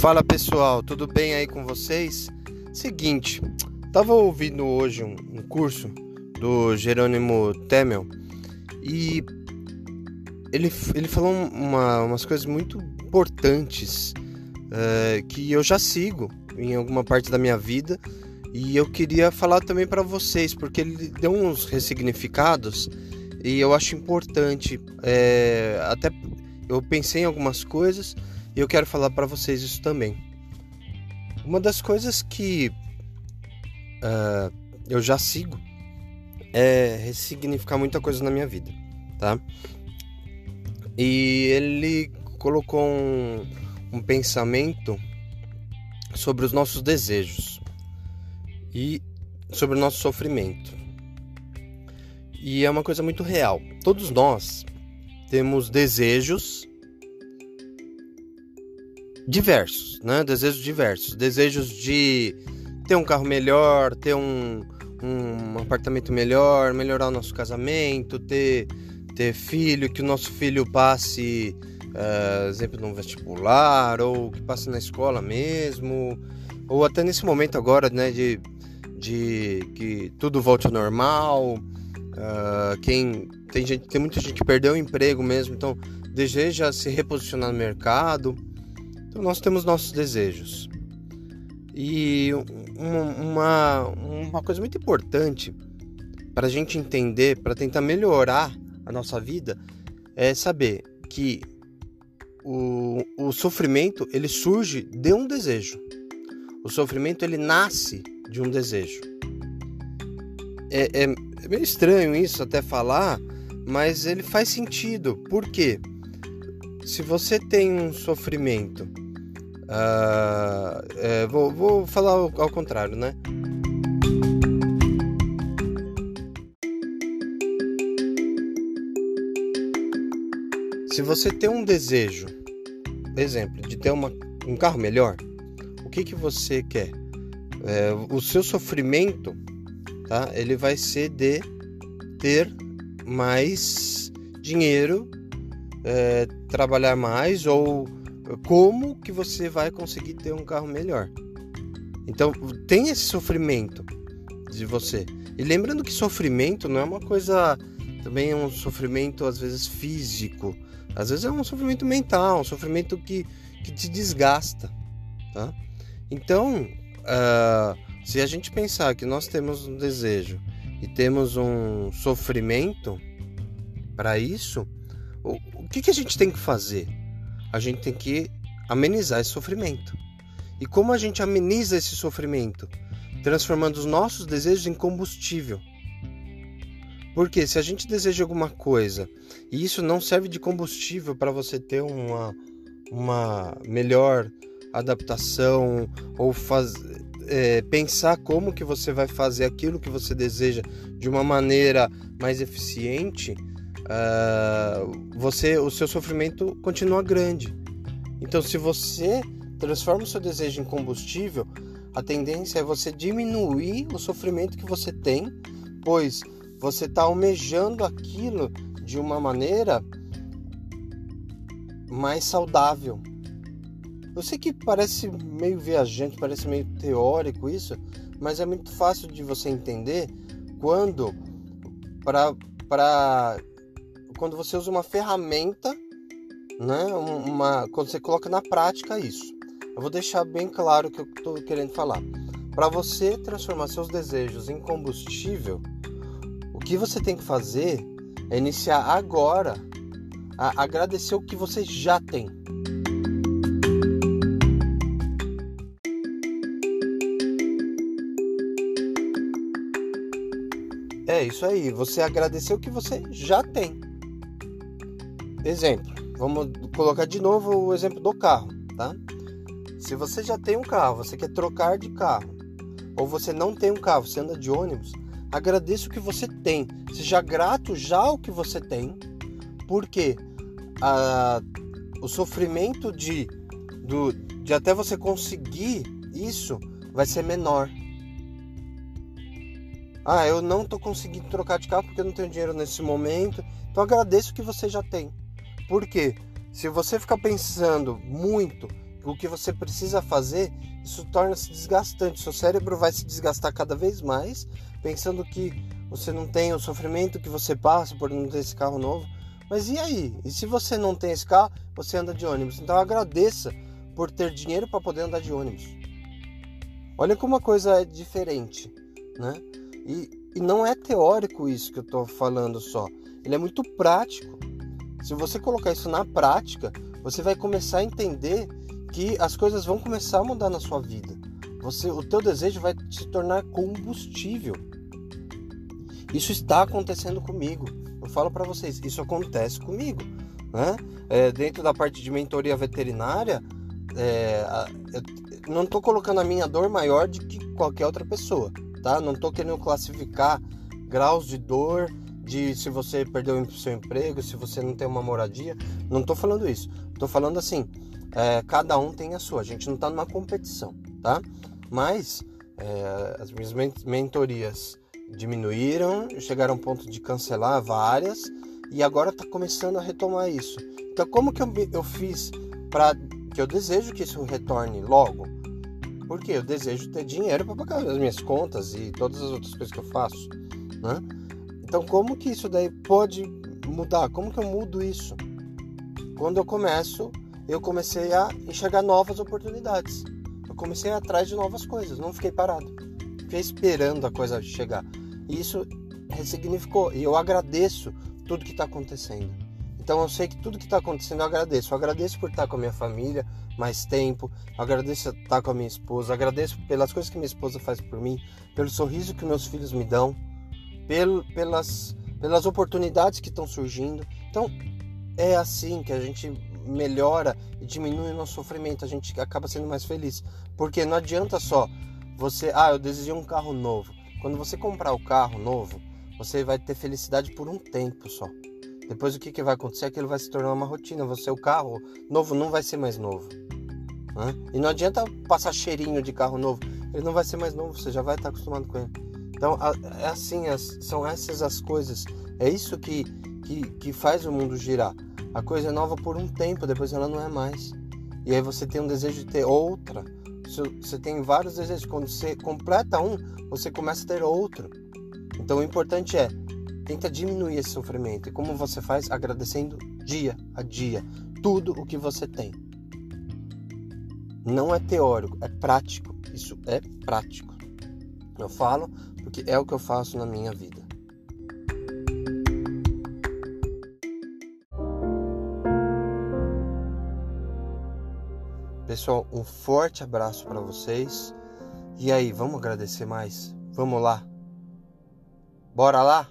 Fala pessoal, tudo bem aí com vocês? Seguinte, tava ouvindo hoje um, um curso do Jerônimo Temel e ele, ele falou uma, umas coisas muito importantes uh, que eu já sigo em alguma parte da minha vida e eu queria falar também para vocês porque ele deu uns ressignificados e eu acho importante é, até eu pensei em algumas coisas e eu quero falar para vocês isso também. Uma das coisas que uh, eu já sigo é ressignificar muita coisa na minha vida, tá? E ele colocou um, um pensamento sobre os nossos desejos e sobre o nosso sofrimento. E é uma coisa muito real. Todos nós temos desejos diversos, né? Desejos diversos. Desejos de ter um carro melhor, ter um, um apartamento melhor, melhorar o nosso casamento, ter, ter filho, que o nosso filho passe, uh, exemplo, num vestibular, ou que passe na escola mesmo, ou até nesse momento agora, né, de, de que tudo volte ao normal. Uh, quem tem gente, tem muita gente que perdeu o emprego mesmo, então deseja se reposicionar no mercado. Então nós temos nossos desejos. E uma, uma coisa muito importante para a gente entender, para tentar melhorar a nossa vida, é saber que o, o sofrimento ele surge de um desejo. O sofrimento ele nasce de um desejo. É, é, é meio estranho isso até falar, mas ele faz sentido. Por quê? Se você tem um sofrimento Uh, é, vou, vou, falar ao, ao contrário, né? Se você tem um desejo, exemplo, de ter uma, um carro melhor, o que, que você quer? É, o seu sofrimento, tá? Ele vai ser de ter mais dinheiro, é, trabalhar mais ou como que você vai conseguir ter um carro melhor. Então, tem esse sofrimento de você. E lembrando que sofrimento não é uma coisa também é um sofrimento às vezes físico, às vezes é um sofrimento mental, um sofrimento que, que te desgasta, tá? Então, uh, se a gente pensar que nós temos um desejo e temos um sofrimento para isso, o, o que, que a gente tem que fazer? A gente tem que amenizar esse sofrimento. E como a gente ameniza esse sofrimento? Transformando os nossos desejos em combustível. Porque se a gente deseja alguma coisa e isso não serve de combustível para você ter uma, uma melhor adaptação ou faz, é, pensar como que você vai fazer aquilo que você deseja de uma maneira mais eficiente, uh, você, o seu sofrimento continua grande. Então, se você transforma o seu desejo em combustível, a tendência é você diminuir o sofrimento que você tem, pois você está almejando aquilo de uma maneira mais saudável. Eu sei que parece meio viajante, parece meio teórico isso, mas é muito fácil de você entender quando para quando você usa uma ferramenta, né, uma, quando você coloca na prática isso. Eu vou deixar bem claro o que eu estou querendo falar. Para você transformar seus desejos em combustível, o que você tem que fazer é iniciar agora a agradecer o que você já tem. É isso aí, você agradecer o que você já tem. Exemplo, vamos colocar de novo o exemplo do carro, tá? Se você já tem um carro, você quer trocar de carro, ou você não tem um carro, você anda de ônibus, agradeça o que você tem, seja grato já ao que você tem, porque a, o sofrimento de, do, de até você conseguir isso vai ser menor. Ah, eu não estou conseguindo trocar de carro porque eu não tenho dinheiro nesse momento. Então agradeço o que você já tem. Porque se você ficar pensando muito o que você precisa fazer, isso torna-se desgastante. Seu cérebro vai se desgastar cada vez mais, pensando que você não tem o sofrimento que você passa por não ter esse carro novo. Mas e aí? E se você não tem esse carro, você anda de ônibus? Então agradeça por ter dinheiro para poder andar de ônibus. Olha como a coisa é diferente, né? E, e não é teórico isso que eu estou falando só. Ele é muito prático. Se você colocar isso na prática, você vai começar a entender que as coisas vão começar a mudar na sua vida. Você, o teu desejo vai se tornar combustível. Isso está acontecendo comigo. Eu falo para vocês, isso acontece comigo. Né? É, dentro da parte de mentoria veterinária, é, eu não estou colocando a minha dor maior de que qualquer outra pessoa, tá? Não estou querendo classificar graus de dor, de se você perdeu o seu emprego, se você não tem uma moradia. Não estou falando isso. Estou falando assim, é, cada um tem a sua. A gente não está numa competição, tá? Mas é, as minhas mentorias diminuíram, chegaram ao ponto de cancelar várias e agora está começando a retomar isso. Então, como que eu, eu fiz para que eu desejo que isso retorne logo? Porque eu desejo ter dinheiro para pagar as minhas contas e todas as outras coisas que eu faço, né? Então, como que isso daí pode mudar? Como que eu mudo isso? Quando eu começo, eu comecei a enxergar novas oportunidades. Eu comecei atrás de novas coisas, não fiquei parado. Fiquei esperando a coisa chegar. E isso ressignificou. E eu agradeço tudo que está acontecendo. Então eu sei que tudo que está acontecendo eu agradeço. Eu agradeço por estar com a minha família mais tempo. Eu agradeço por estar com a minha esposa. Eu agradeço pelas coisas que minha esposa faz por mim, pelo sorriso que meus filhos me dão, pelas, pelas oportunidades que estão surgindo. Então é assim que a gente melhora e diminui o nosso sofrimento. A gente acaba sendo mais feliz. Porque não adianta só você, ah, eu desejei um carro novo. Quando você comprar o carro novo, você vai ter felicidade por um tempo só. Depois o que, que vai acontecer ele vai se tornar uma rotina. Você, o carro novo não vai ser mais novo. Né? E não adianta passar cheirinho de carro novo. Ele não vai ser mais novo, você já vai estar acostumado com ele. Então, é assim, são essas as coisas. É isso que, que, que faz o mundo girar. A coisa é nova por um tempo, depois ela não é mais. E aí você tem um desejo de ter outra. Você tem vários desejos. Quando você completa um, você começa a ter outro. Então o importante é tenta diminuir esse sofrimento. E como você faz? Agradecendo dia a dia tudo o que você tem. Não é teórico, é prático. Isso é prático. Eu falo porque é o que eu faço na minha vida. Pessoal, um forte abraço para vocês. E aí, vamos agradecer mais? Vamos lá? Bora lá?